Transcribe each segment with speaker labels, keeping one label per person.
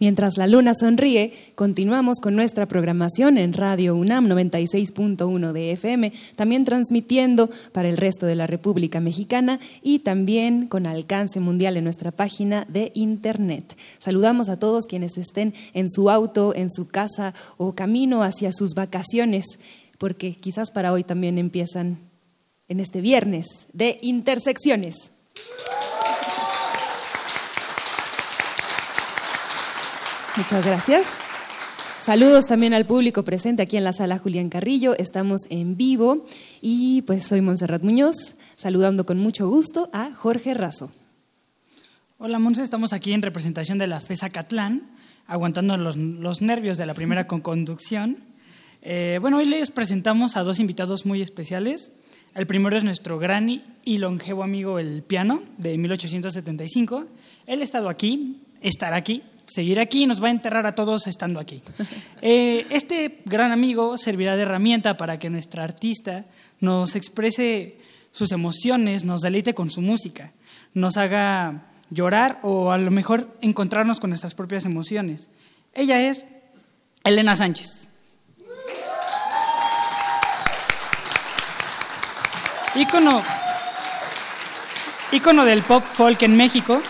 Speaker 1: Mientras la luna sonríe, continuamos con nuestra programación en Radio UNAM 96.1 de FM, también transmitiendo para el resto de la República Mexicana y también con alcance mundial en nuestra página de Internet. Saludamos a todos quienes estén en su auto, en su casa o camino hacia sus vacaciones, porque quizás para hoy también empiezan en este viernes de intersecciones. Muchas gracias. Saludos también al público presente aquí en la sala Julián Carrillo. Estamos en vivo y pues soy Montserrat Muñoz, saludando con mucho gusto a Jorge Razo.
Speaker 2: Hola Montserrat, estamos aquí en representación de la FESA Catlán, aguantando los, nervios de la primera conducción. Eh, bueno, hoy les presentamos a dos invitados muy especiales. El primero es nuestro gran y longevo amigo el piano de 1875. Él ha estado aquí, estará aquí seguir aquí y nos va a enterrar a todos estando aquí. Eh, este gran amigo servirá de herramienta para que nuestra artista nos exprese sus emociones, nos deleite con su música, nos haga llorar o a lo mejor encontrarnos con nuestras propias emociones. Ella es Elena Sánchez. Ícono, ícono del pop folk en México,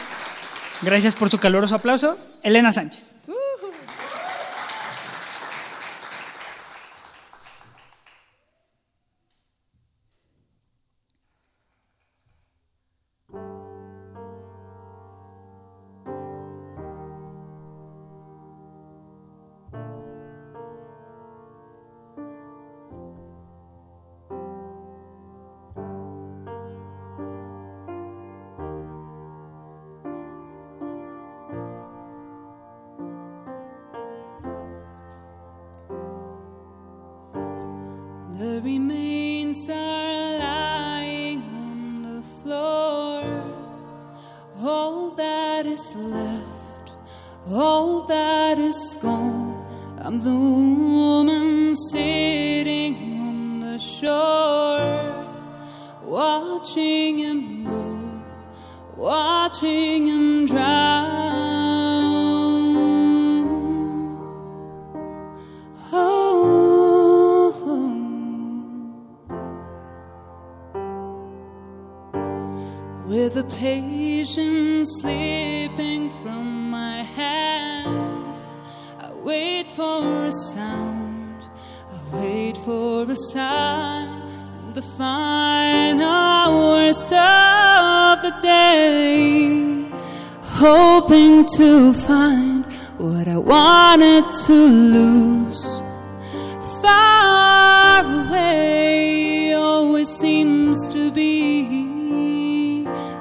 Speaker 2: Gracias por su caluroso aplauso, Elena Sánchez.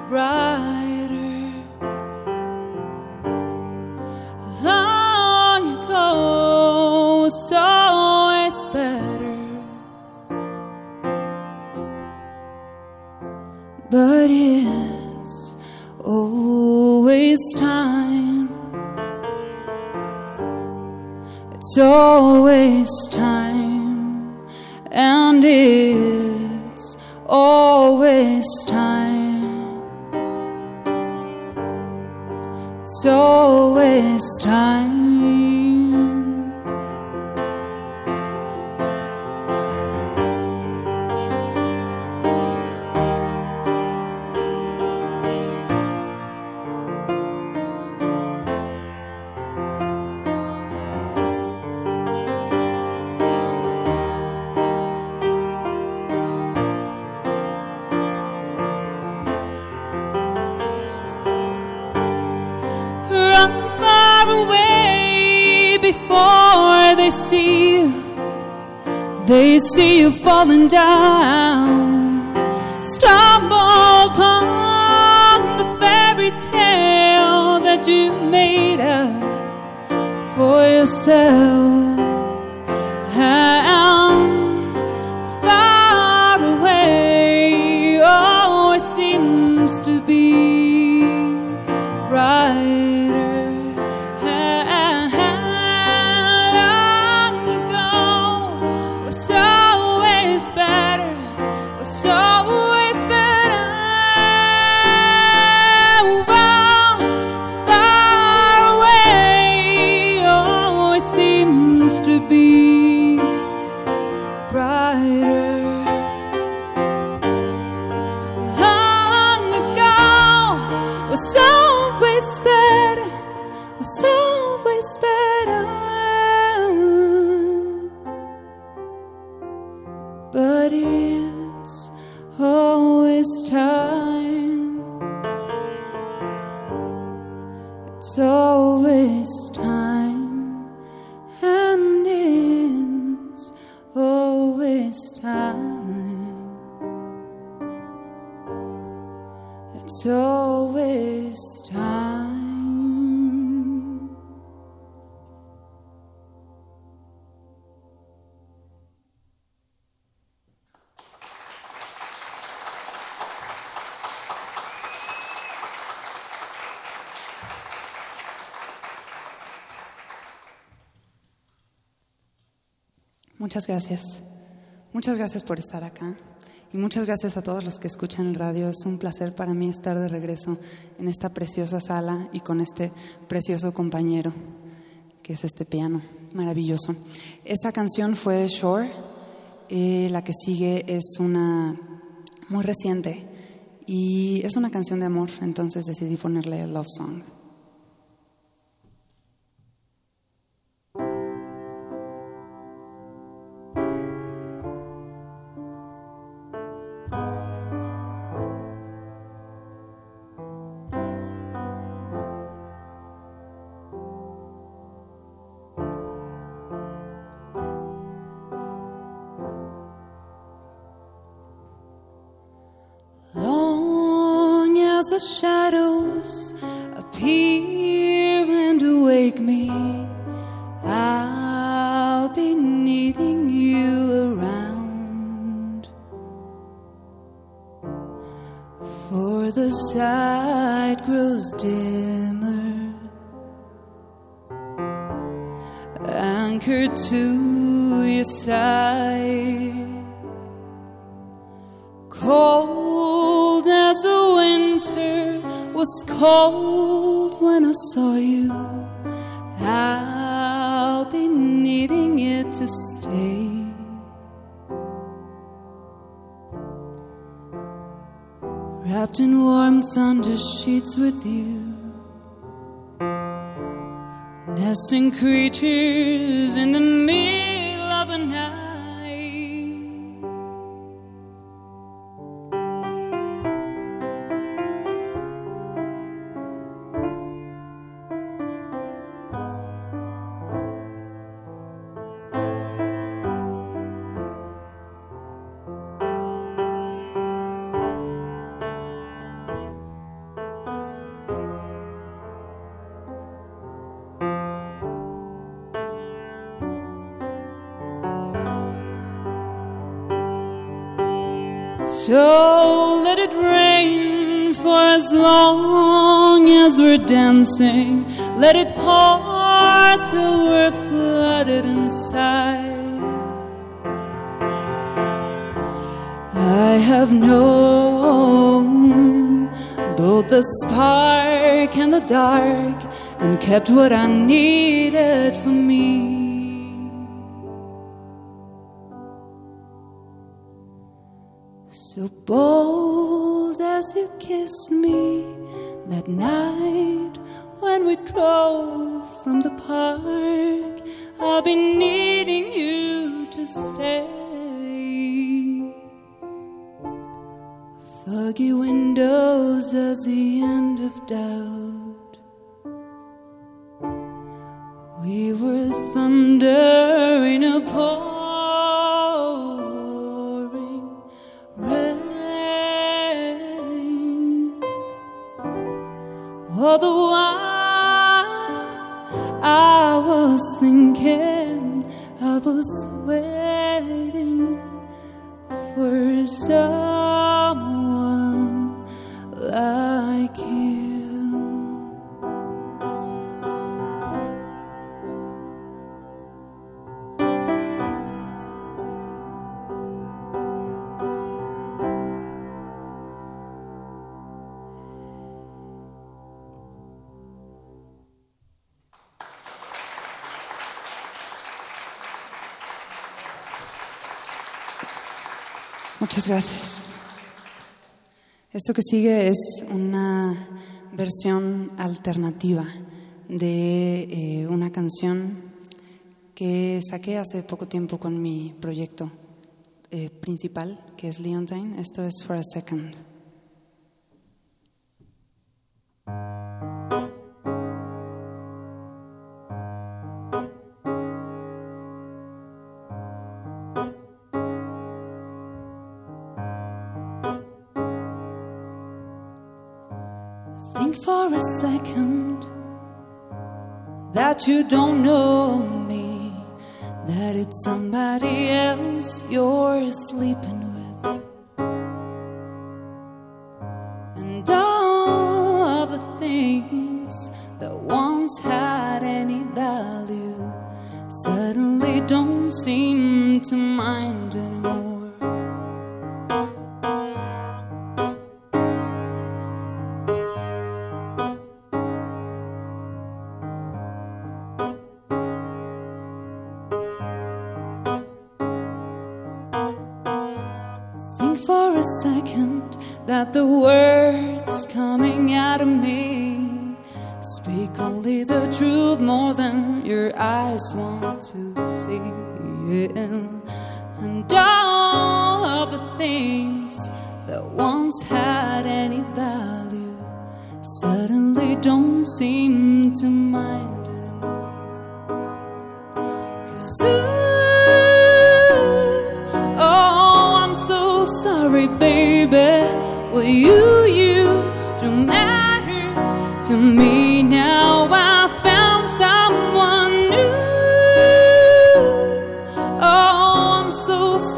Speaker 3: brighter. Long ago was always better, but it's always time. It's always time, and it.
Speaker 2: Muchas gracias. Muchas gracias por estar acá. Y muchas gracias a todos los que escuchan el radio. Es un placer para mí estar de regreso en esta preciosa sala y con este precioso compañero, que es este piano maravilloso. Esa canción fue Shore. Eh, la que sigue es una muy reciente y es una canción de amor, entonces decidí ponerle Love Song. With you. Nesting creatures in the middle of the night. Dancing. Let it pour till we're flooded inside. I have known both the spark and the dark and kept what I needed for me. So bold as you kissed me that night when we drove from the park, I've been needing you to stay. Foggy windows as the end of doubt. We were thunder in a pouring All the while I was thinking, I was waiting for someone like you. Muchas gracias. Esto que sigue es una versión alternativa de eh, una canción que saqué hace poco tiempo con mi proyecto eh, principal, que es Leontine. Esto es For a Second. That you don't know me, that it's somebody else you're sleeping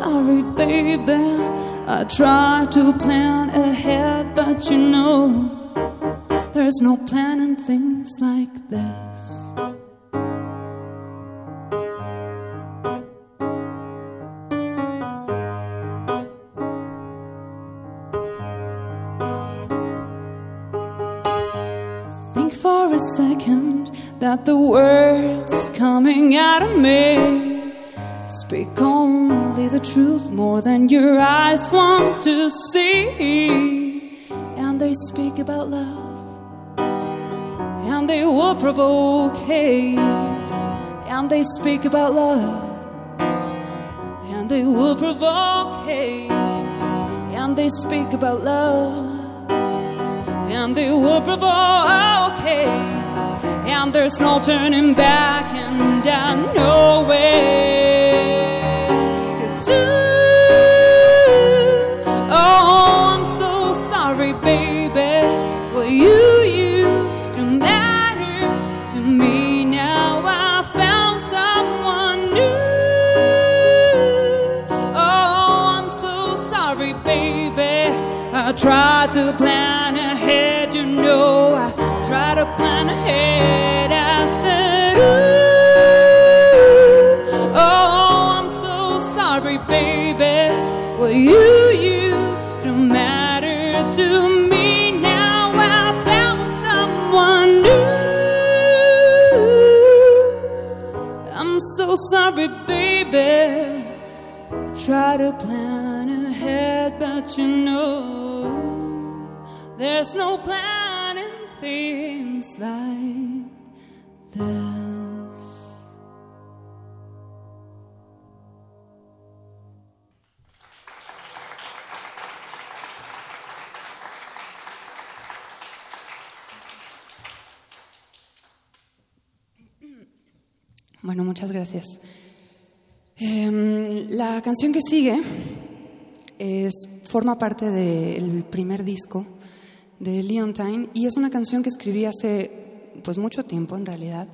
Speaker 2: sorry, baby. I tried to plan ahead, but you know, there's no planning things like this. Think for a second that the words coming out of me speak only the truth more than your eyes want to see. And they speak about love, and they will provoke hate. And they speak about love, and they will provoke hate. And they speak about love and they will provoke hate. And there's no turning back, and I know it. Tried to plan ahead, you know. I try to plan ahead. I said, Ooh, oh, I'm so sorry, baby. Well, you used to matter to me. Now I found someone new. I'm so sorry, baby. Try to plan ahead, but you know there's no planning things like this. Bueno, muchas gracias. Em, la canción que sigue es, forma parte del primer disco de Leontine y es una canción que escribí hace pues mucho tiempo en realidad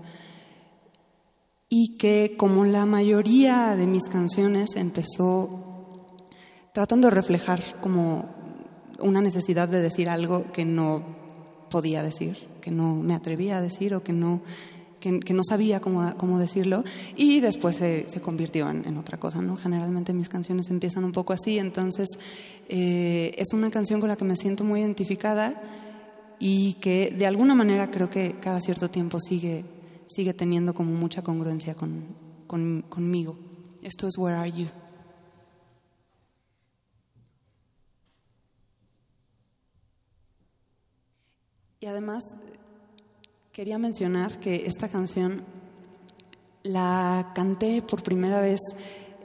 Speaker 2: y que como la mayoría de mis canciones empezó tratando de reflejar como una necesidad de decir algo que no podía decir, que no me atrevía a decir o que no que, no sabía cómo, cómo, decirlo y después se, se convirtió en, en, otra cosa, ¿no? Generalmente mis canciones empiezan un poco así, entonces eh, es una canción con la que me siento muy identificada y que de alguna manera creo que cada cierto tiempo sigue, sigue teniendo como mucha congruencia con, con, conmigo. Esto es Where Are You? Y además quería mencionar que esta canción la canté por primera vez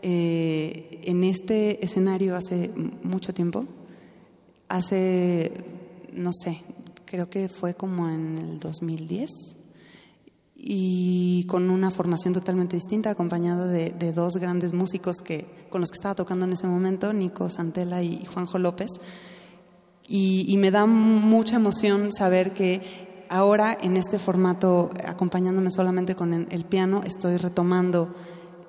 Speaker 2: eh, en este escenario hace mucho tiempo. Hace, no sé, creo que fue como en el 2010 y con una formación totalmente distinta, acompañada de, dos grandes músicos que, con los que estaba tocando en ese momento, Nico Santela y Juanjo López. Y, me da mucha emoción saber que ahora en este formato, acompañándome solamente con el, piano, estoy retomando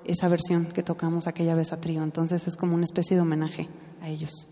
Speaker 2: esa versión que tocamos aquella vez a trío. Entonces es como una especie de homenaje a ellos.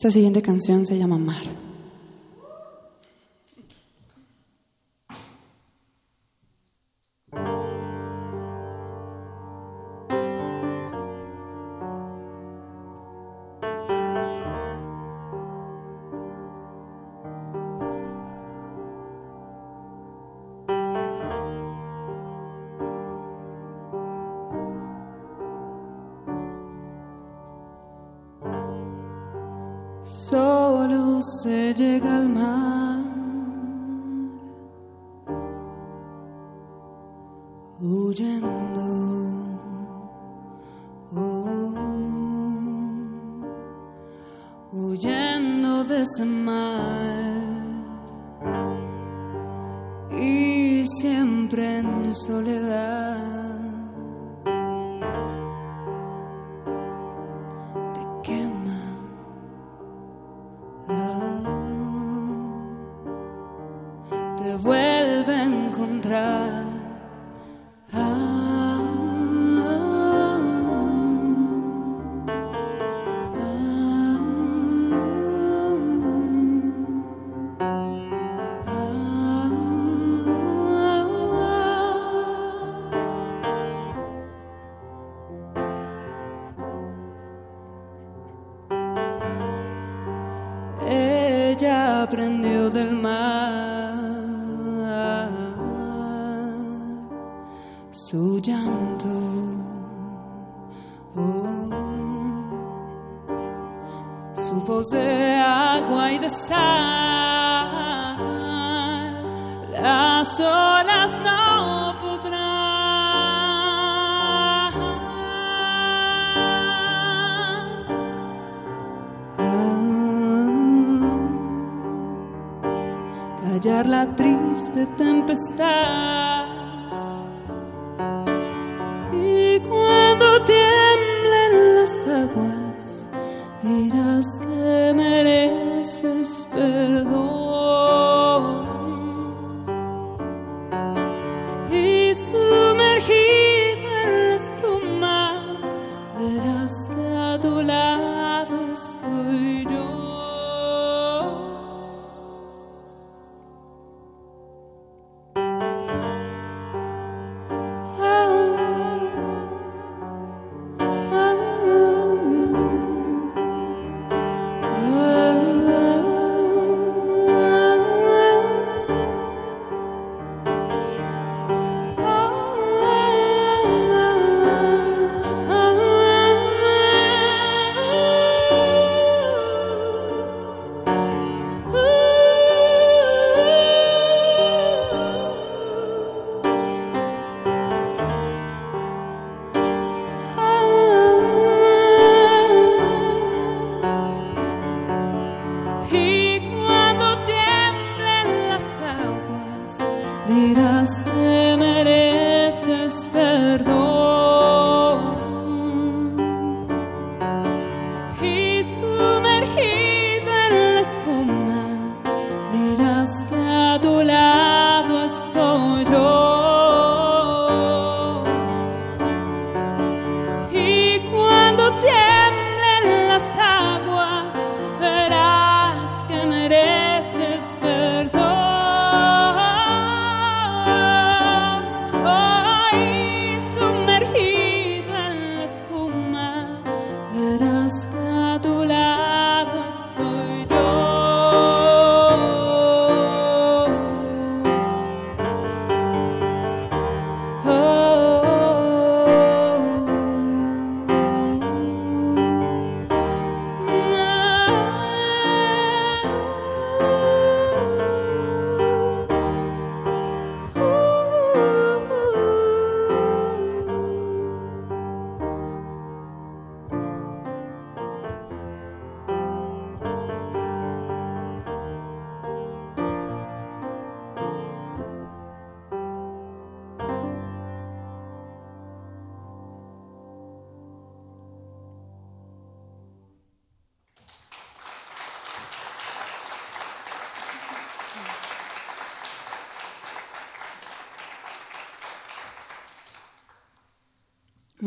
Speaker 2: Esta siguiente canción se llama Mar. se llega al callar la triste tempestad. Y cuando tiemblen las aguas, dirás que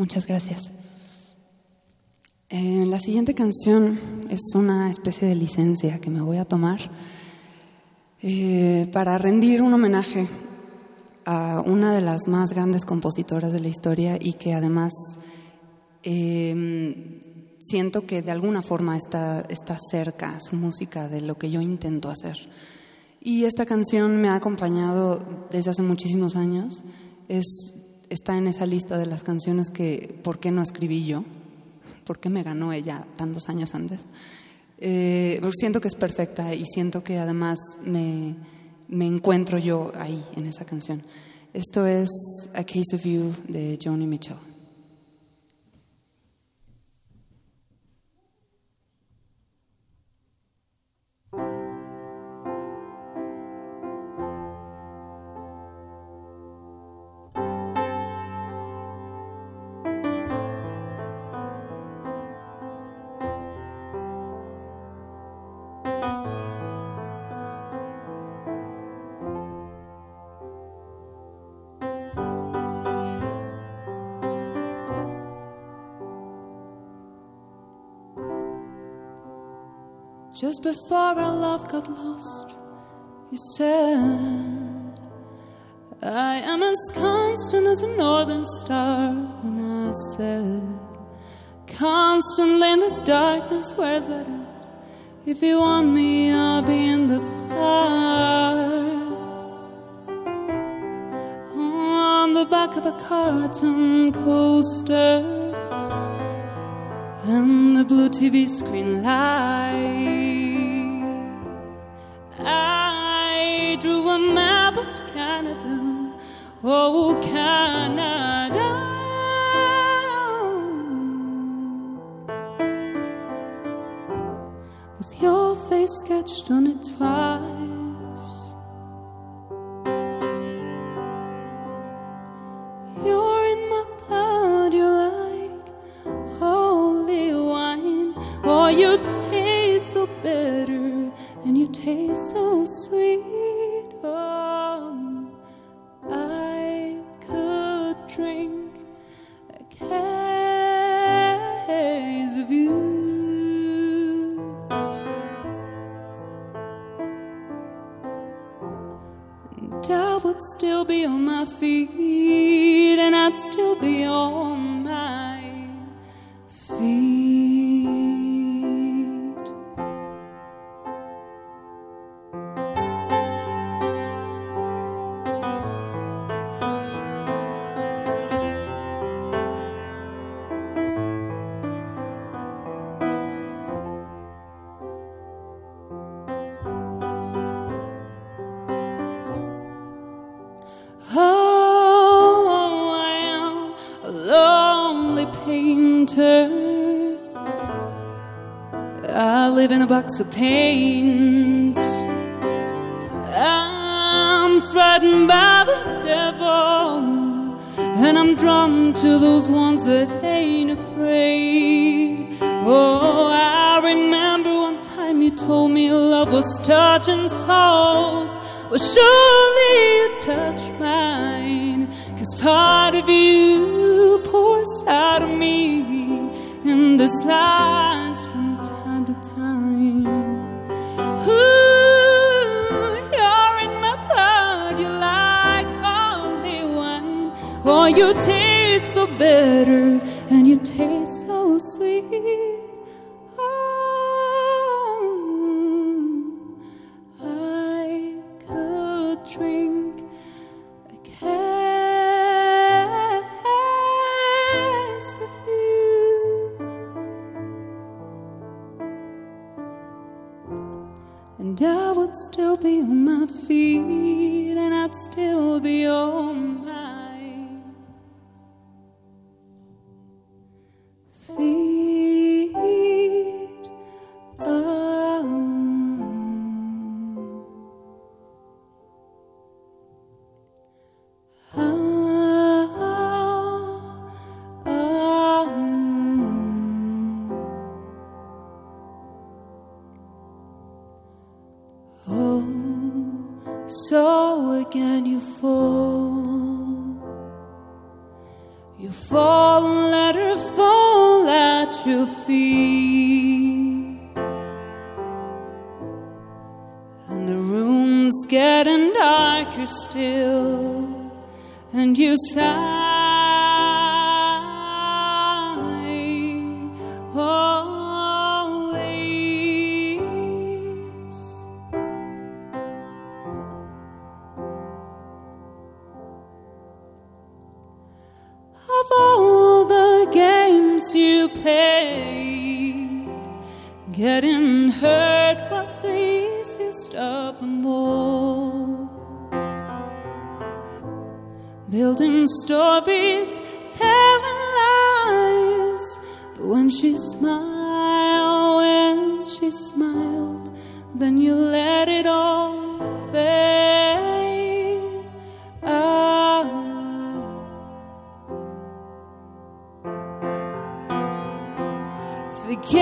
Speaker 2: Muchas gracias. Eh, la siguiente canción
Speaker 3: es una especie de licencia que me voy a tomar eh, para rendir un homenaje a una de las más grandes compositoras de la historia y que además eh, siento que de alguna forma está, está cerca su música de lo que yo intento hacer. Y esta canción me ha acompañado desde hace muchísimos años. Es está en esa lista de las canciones que, ¿por qué no escribí yo? ¿Por qué me ganó ella tantos años antes? Eh, siento que es perfecta y siento que además me, me encuentro yo ahí en esa canción. Esto es A Case of You de Joni Mitchell.
Speaker 2: Just before our love got lost, you said, I am as constant as a northern star. And I said, Constantly in the darkness, where's that at? If you want me, I'll be in the park. On the back of a carton coaster and the blue TV screen light. Drew a map of Canada, oh Canada. Still be on my feet, box of paints. I'm frightened by the devil, and I'm drawn to those ones that ain't afraid. Oh, I remember one time you told me love was touching souls. Well, surely you touch mine, cause part of you pours out of me in this lines bitter and you taste so sweet. Oh, I could drink a case of you. And I would still be on my feet, and I'd still be on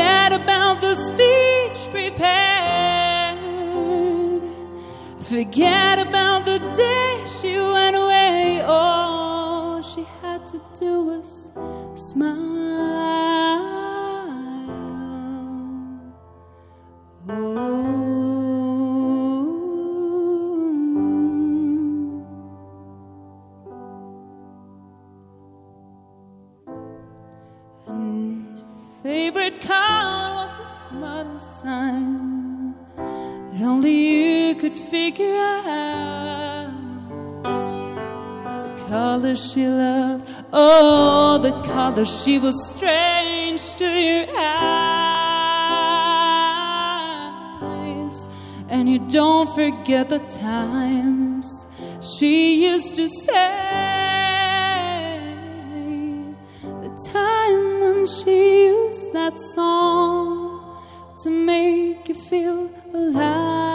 Speaker 2: Forget about the speech prepared. Forget about the day she went away. All she had to do was smile. Color she loved, oh, the color she was strange to your eyes. And you don't forget the times she used to say the time when she used that song to make you feel alive.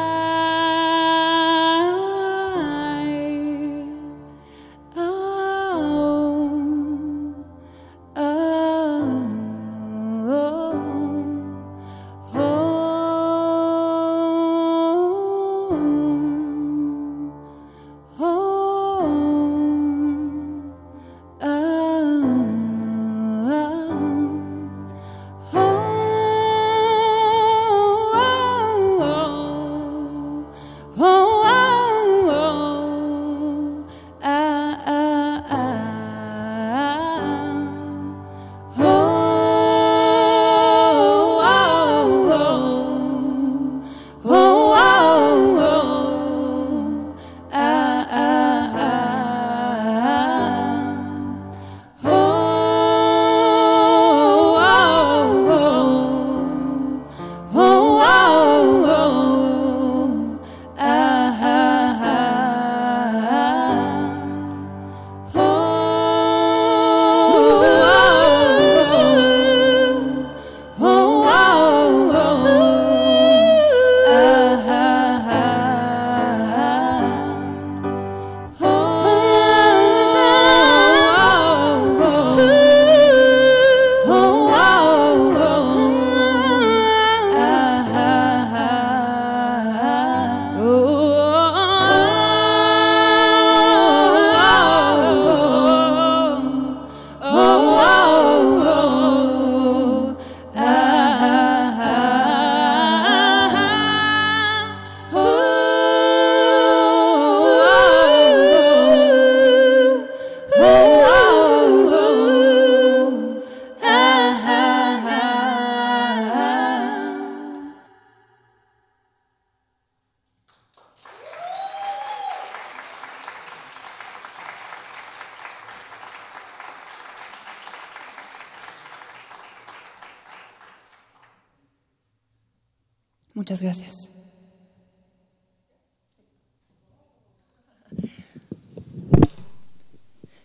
Speaker 3: Muchas gracias.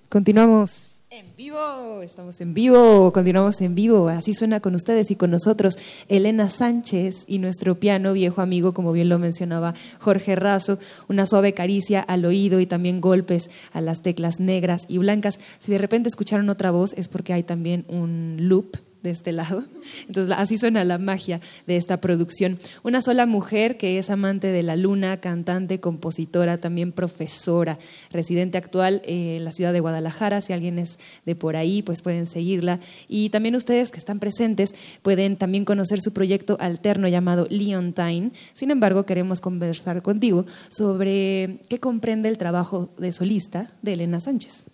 Speaker 1: Continuamos en vivo, estamos en vivo, continuamos en vivo. Así suena con ustedes y con nosotros Elena Sánchez y nuestro piano viejo amigo, como bien lo mencionaba Jorge Razo, una suave caricia al oído y también golpes a las teclas negras y blancas. Si de repente escucharon otra voz es porque hay también un loop de este lado. Entonces, así suena la magia de esta producción. Una sola mujer que es amante de la luna, cantante, compositora, también profesora, residente actual en la ciudad de Guadalajara. Si alguien es de por ahí, pues pueden seguirla. Y también ustedes que están presentes pueden también conocer su proyecto alterno llamado Leontine. Sin embargo, queremos conversar contigo sobre qué comprende el trabajo de solista de Elena Sánchez.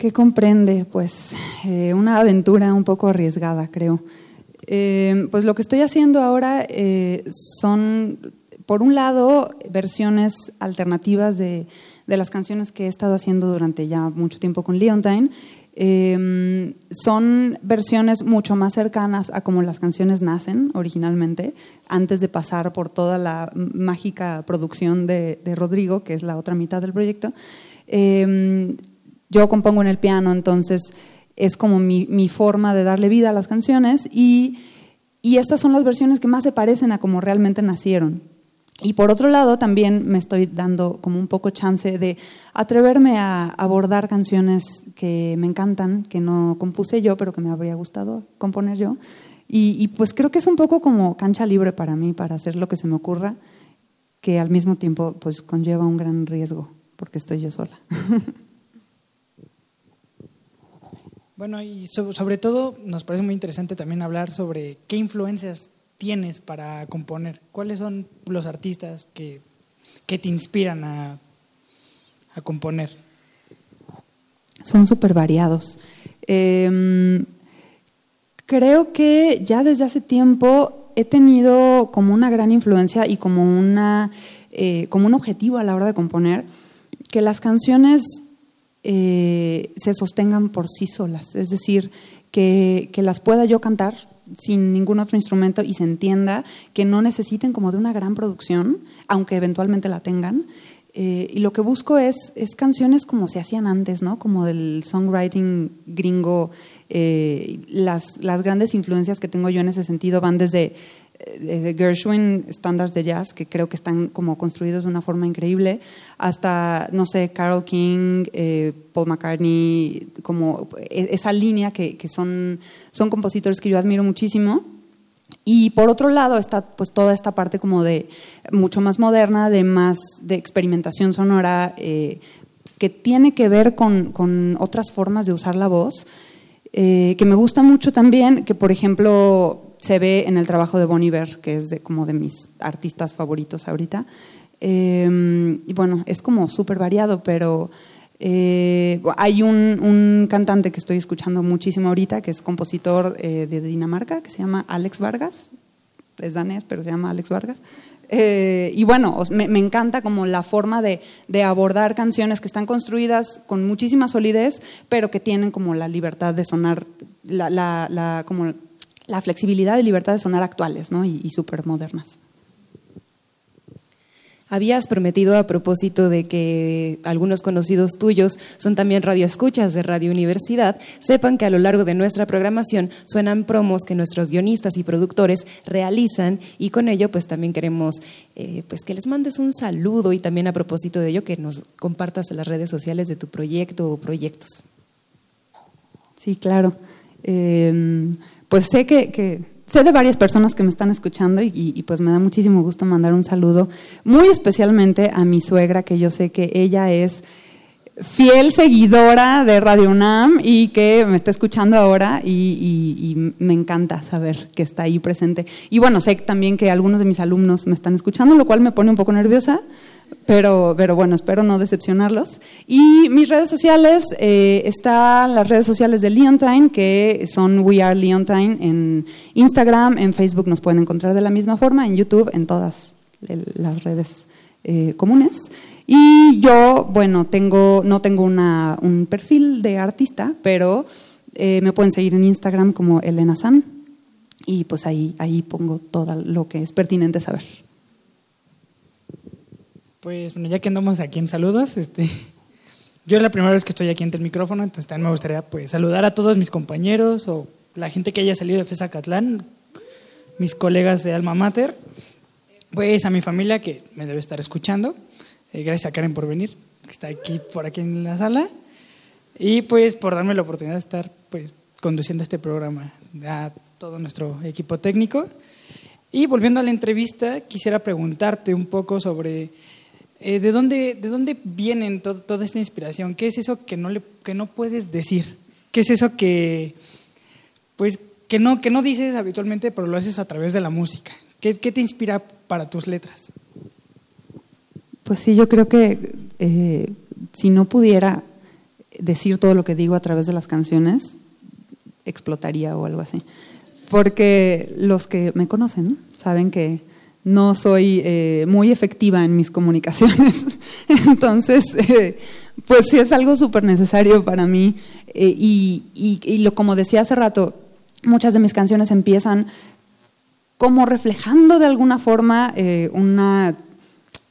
Speaker 3: ¿Qué comprende? Pues eh, una aventura un poco arriesgada, creo. Eh, pues lo que estoy haciendo ahora eh, son, por un lado, versiones alternativas de, de, las canciones que he estado haciendo durante ya mucho tiempo con Leontine. son versiones mucho más cercanas a como las canciones nacen originalmente, antes de pasar por toda la mágica producción de, de Rodrigo, que es la otra mitad del proyecto yo compongo en el piano, entonces es como mi, forma de darle vida a las canciones y, estas son las versiones que más se parecen a como realmente nacieron. Y por otro lado, también me estoy dando como un poco chance de atreverme a abordar canciones que me encantan, que no compuse yo, pero que me habría gustado componer yo. Y, y, pues creo que es un poco como cancha libre para mí, para hacer lo que se me ocurra, que al mismo tiempo pues conlleva un gran riesgo, porque estoy yo sola.
Speaker 4: Bueno, y sobre todo nos parece muy interesante también hablar sobre qué influencias tienes para componer. ¿Cuáles son los artistas que, te inspiran a, componer?
Speaker 3: Son súper variados. Em, creo que ya desde hace tiempo he tenido como una gran influencia y como, una, eh, como un objetivo a la hora de componer que las canciones eh, se sostengan por sí solas, es decir, que, que, las pueda yo cantar sin ningún otro instrumento y se entienda que no necesiten como de una gran producción, aunque eventualmente la tengan. Eh, y lo que busco es, es canciones como se hacían antes, ¿no? Como del songwriting gringo. Eh, las, las grandes influencias que tengo yo en ese sentido van desde desde Gershwin, estándares de jazz, que creo que están como construidos de una forma increíble, hasta, no sé, Carol King, eh, Paul McCartney, como e, esa línea que, que, son, son compositores que yo admiro muchísimo. Y por otro lado está pues toda esta parte como de mucho más moderna, de más de experimentación sonora, eh, que tiene que ver con, con, otras formas de usar la voz, eh, que me gusta mucho también, que por ejemplo se ve en el trabajo de Bonnie Iver, que es de, como de mis artistas favoritos ahorita. Em, y bueno, es como súper variado, pero eh, hay un, cantante que estoy escuchando muchísimo ahorita, que es compositor eh, de Dinamarca, que se llama Alex Vargas. Es danés, pero se llama Alex Vargas. Eh, y bueno, me, encanta como la forma de, abordar canciones que están construidas con muchísima solidez, pero que tienen como la libertad de sonar, la, la como la flexibilidad y libertad de sonar actuales ¿no? y, y súper modernas.
Speaker 1: Habías prometido a propósito de que algunos conocidos tuyos son también radioescuchas de Radio Universidad, sepan que a lo largo de nuestra programación suenan promos que nuestros guionistas y productores realizan y con ello pues también queremos eh, pues que les mandes un saludo y también a propósito de ello que nos compartas en las redes sociales de tu proyecto o proyectos.
Speaker 3: Sí, claro. Eh, pues sé que, sé de varias personas que me están escuchando y, pues me da muchísimo gusto mandar un saludo, muy especialmente a mi suegra, que yo sé que ella es fiel seguidora de Radio UNAM y que me está escuchando ahora y, y, me encanta saber que está ahí presente. Y bueno, sé también que algunos de mis alumnos me están escuchando, lo cual me pone un poco nerviosa, pero, pero bueno, espero no decepcionarlos. Y mis redes sociales, eh, están las redes sociales de Leontine, que son We Are Leontine en Instagram, en Facebook nos pueden encontrar de la misma forma, en YouTube, en todas las redes eh, comunes. Y yo, bueno, tengo, no tengo una, un perfil de artista, pero eh, me pueden seguir en Instagram como Elena San y pues ahí, ahí pongo todo lo que es pertinente saber.
Speaker 4: Pues bueno, ya que andamos aquí en saludos, este, yo es la primera vez que estoy aquí ante el micrófono, entonces también me gustaría pues saludar a todos mis compañeros o la gente que haya salido de FESA Catlán, mis colegas de Alma Mater, pues a mi familia que me debe estar escuchando. Eh, gracias a Karen por venir, que está aquí por aquí en la sala. Y pues por darme la oportunidad de estar pues conduciendo este programa, a todo nuestro equipo técnico. Y volviendo a la entrevista, quisiera preguntarte un poco sobre eh, ¿de, dónde, de dónde vienen toda esta inspiración. ¿Qué es eso que no, le, que no puedes decir? ¿Qué es eso que, pues, que, no, que no dices habitualmente, pero lo haces a través de la música? ¿Qué, qué te inspira para tus letras?
Speaker 3: Pues sí, yo creo que eh, si no pudiera decir todo lo que digo a través de las canciones, explotaría o algo así. Porque los que me conocen saben que no soy eh, muy efectiva en mis comunicaciones. Entonces, eh, pues sí es algo súper necesario para mí. Eh, y, lo, como decía hace rato, muchas de mis canciones empiezan como reflejando de alguna forma una,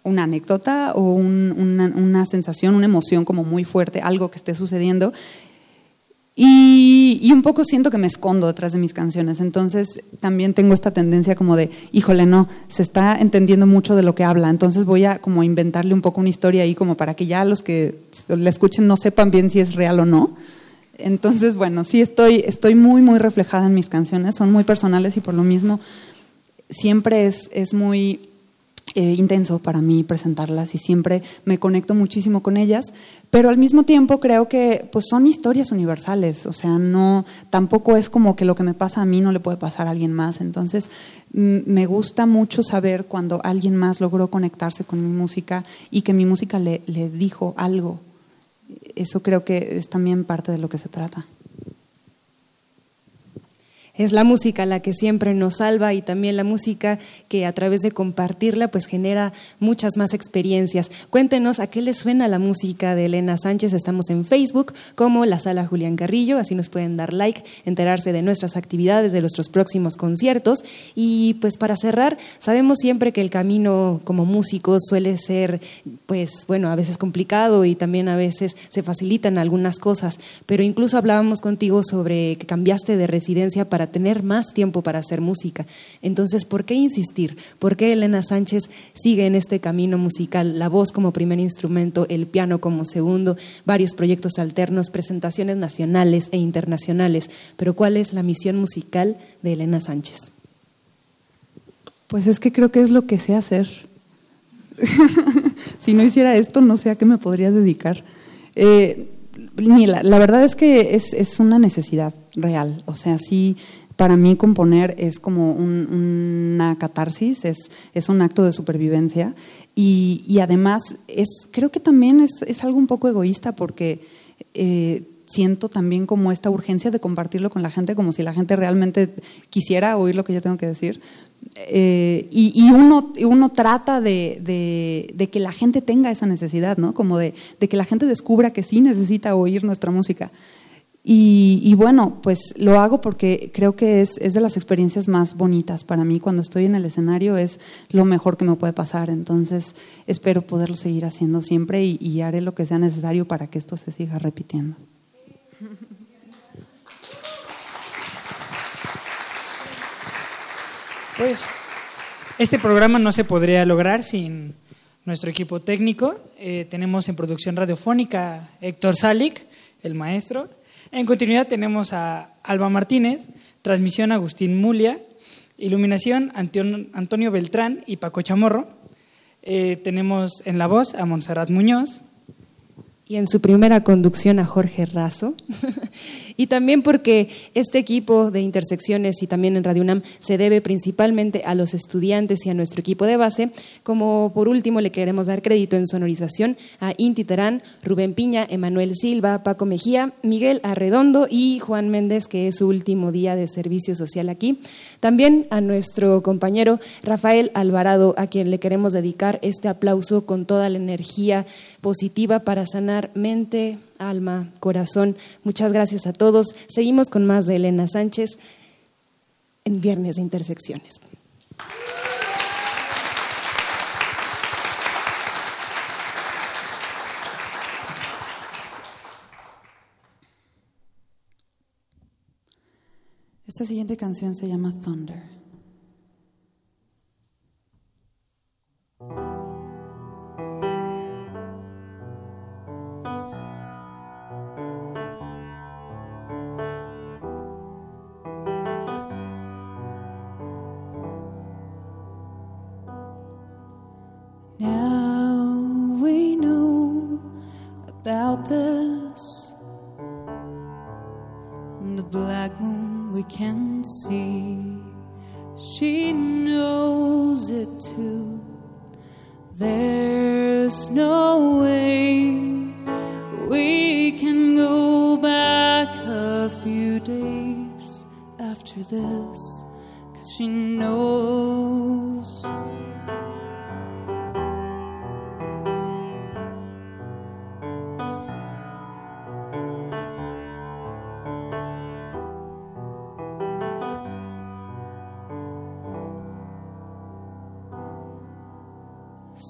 Speaker 3: una, anécdota o una, una sensación, una emoción como muy fuerte, algo que esté sucediendo. Y, un poco siento que me escondo detrás de mis canciones. Entonces también tengo esta tendencia como de, híjole, no, se está entendiendo mucho de lo que habla. Entonces voy a como inventarle un poco una historia ahí como para que ya los que la escuchen no sepan bien si es real o no. Entonces, bueno, sí estoy, estoy muy, muy reflejada en mis canciones. Son muy personales y por lo mismo siempre es, es muy eh, intenso para mí presentarlas y siempre me conecto muchísimo con ellas, pero al mismo tiempo creo que pues son historias universales, o sea, no tampoco es como que lo que me pasa a mí no le puede pasar a alguien más, entonces me gusta mucho saber cuando alguien más logró conectarse con mi música y que mi música le, le dijo algo. Eso creo que es también parte de lo que se trata.
Speaker 1: Es la música la que siempre nos salva y también la música que a través de compartirla pues genera muchas más experiencias. Cuéntenos a qué le suena la música de Elena Sánchez. Estamos en Facebook como la Sala Julián Carrillo, así nos pueden dar like, enterarse de nuestras actividades, de nuestros próximos conciertos. Y pues para cerrar, sabemos siempre que el camino como músico suele ser pues bueno, a veces complicado y también a veces se facilitan algunas cosas, pero incluso hablábamos contigo sobre que cambiaste de residencia para tener más tiempo para hacer música. Entonces, ¿por qué insistir? ¿Por qué Elena Sánchez sigue en este camino musical? La voz como primer instrumento, el piano como segundo, varios proyectos alternos, presentaciones nacionales e internacionales. Pero ¿cuál es la misión musical de Elena Sánchez?
Speaker 3: Pues es que creo que es lo que sé hacer. si no hiciera esto, no sé a qué me podría dedicar. Eh, la, verdad es que es, es, una necesidad real. O sea, sí, para mí componer es como una catarsis, es, es, un acto de supervivencia y, y además es, creo que también es, es algo un poco egoísta porque eh, siento también como esta urgencia de compartirlo con la gente, como si la gente realmente quisiera oír lo que yo tengo que decir. Eh, y, y, uno, uno trata de, de, de, que la gente tenga esa necesidad, ¿no? Como de, de que la gente descubra que sí necesita oír nuestra música. Y, bueno, pues lo hago porque creo que es, es, de las experiencias más bonitas para mí. Cuando estoy en el escenario es lo mejor que me puede pasar. Entonces espero poderlo seguir haciendo siempre y, haré lo que sea necesario para que esto se siga repitiendo.
Speaker 4: Pues este programa no se podría lograr sin nuestro equipo técnico. Eh, tenemos en producción radiofónica Héctor Salik, el maestro, en continuidad tenemos a Alba Martínez, transmisión Agustín Mulia, iluminación Antonio Beltrán y Paco Chamorro. Eh, tenemos en la voz a Montserrat Muñoz,
Speaker 1: y en su primera conducción a Jorge Razo. y también porque este equipo de intersecciones y también en Radio UNAM se debe principalmente a los estudiantes y a nuestro equipo de base. Como por último le queremos dar crédito en sonorización a Inti Terán, Rubén Piña, Emanuel Silva, Paco Mejía, Miguel Arredondo y Juan Méndez, que es su último día de servicio social aquí. También a nuestro compañero Rafael Alvarado, a quien le queremos dedicar este aplauso con toda la energía positiva para sanar mente, alma, corazón. Muchas gracias a todos. Seguimos con más de Elena Sánchez en Viernes de Intersecciones.
Speaker 3: Esta siguiente canción se llama Thunder.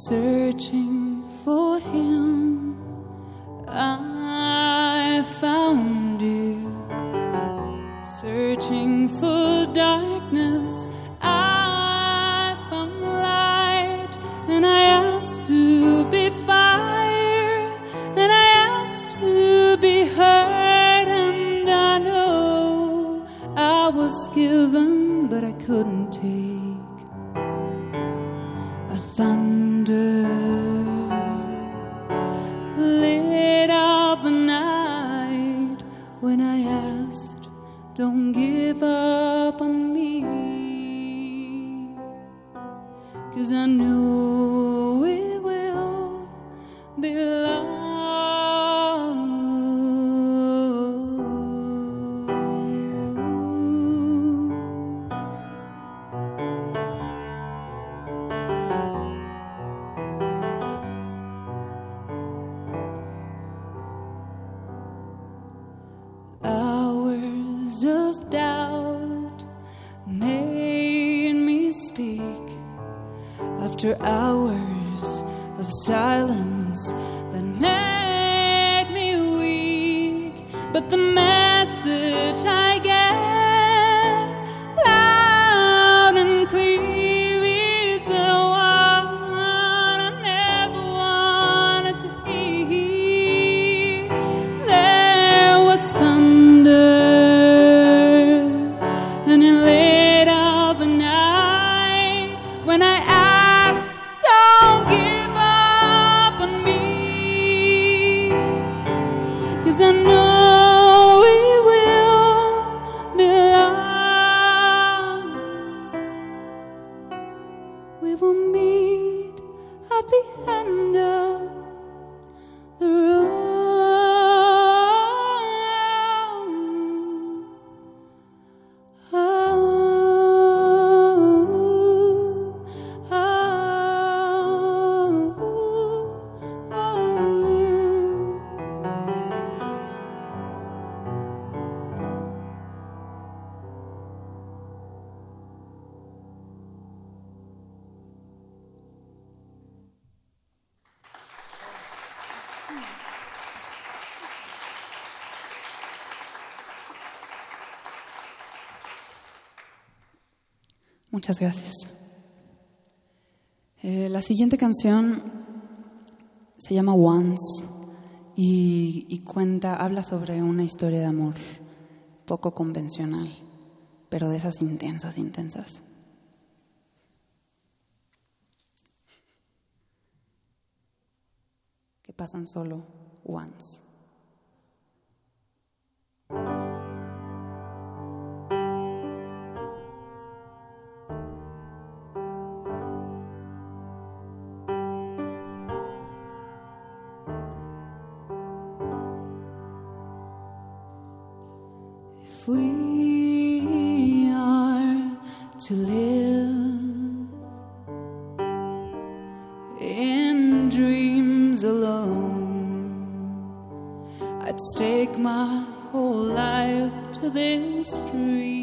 Speaker 2: searching.
Speaker 3: Muchas gracias. Eh, la siguiente canción se llama Once y, y cuenta, habla sobre una historia de amor poco convencional, pero de esas intensas, intensas. que pasan solo once.
Speaker 2: we are to live in dreams alone, I'd stake my whole life to this dream.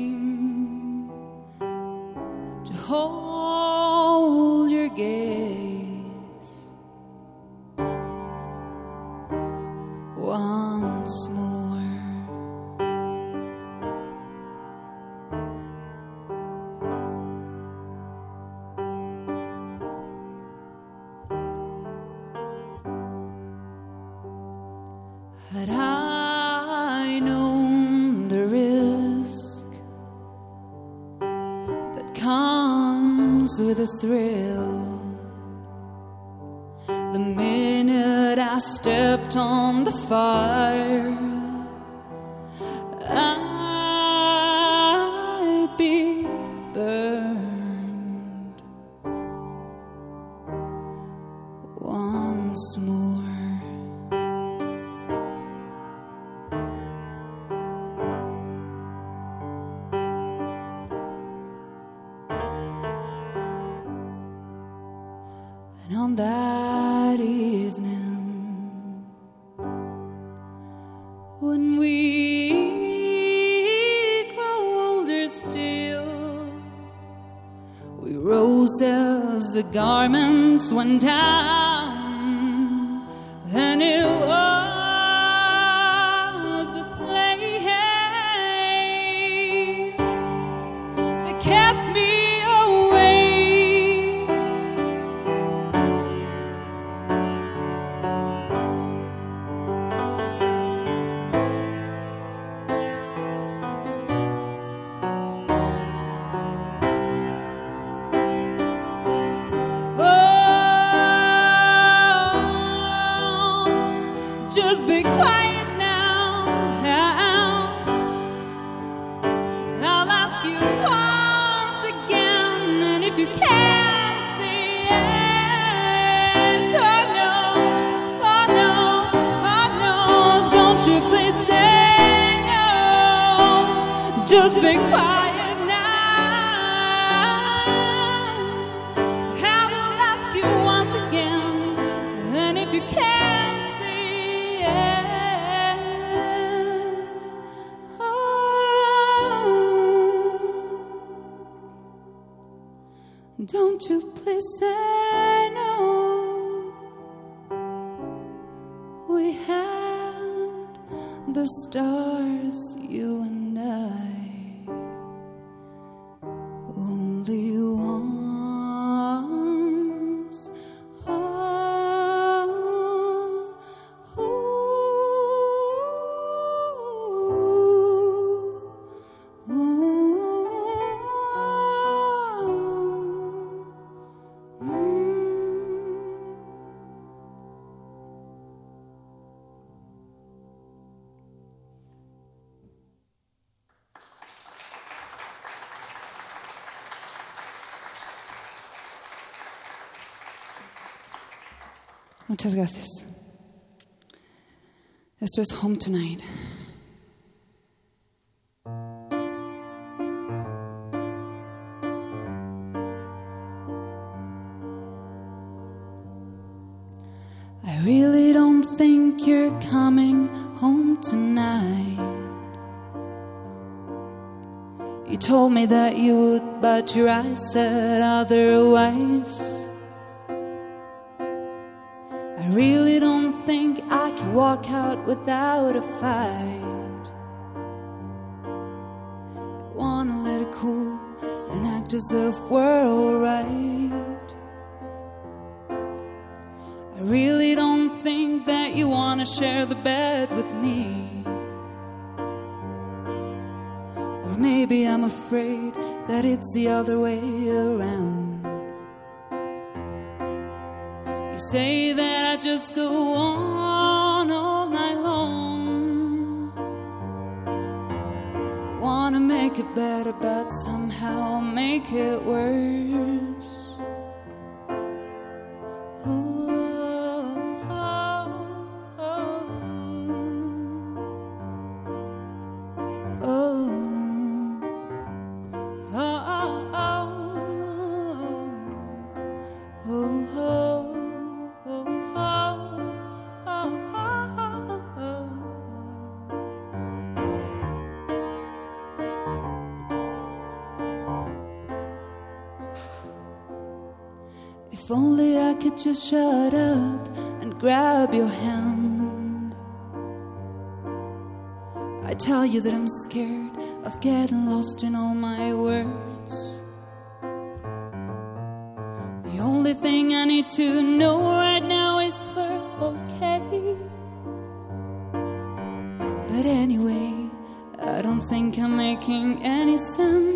Speaker 3: Muchas gracias. Esto es Home Tonight.
Speaker 2: I really don't think you're coming home tonight. You told me that you would, but your eyes said otherwise. just go If only I could just shut up and grab your hand. I tell you that I'm scared of getting lost in all my words. The only thing I need to know right now is we're okay. But anyway, I don't think I'm making any sense.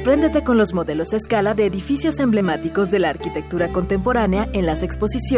Speaker 5: Sorpréndete con los modelos a escala de edificios emblemáticos de la arquitectura contemporánea en las exposiciones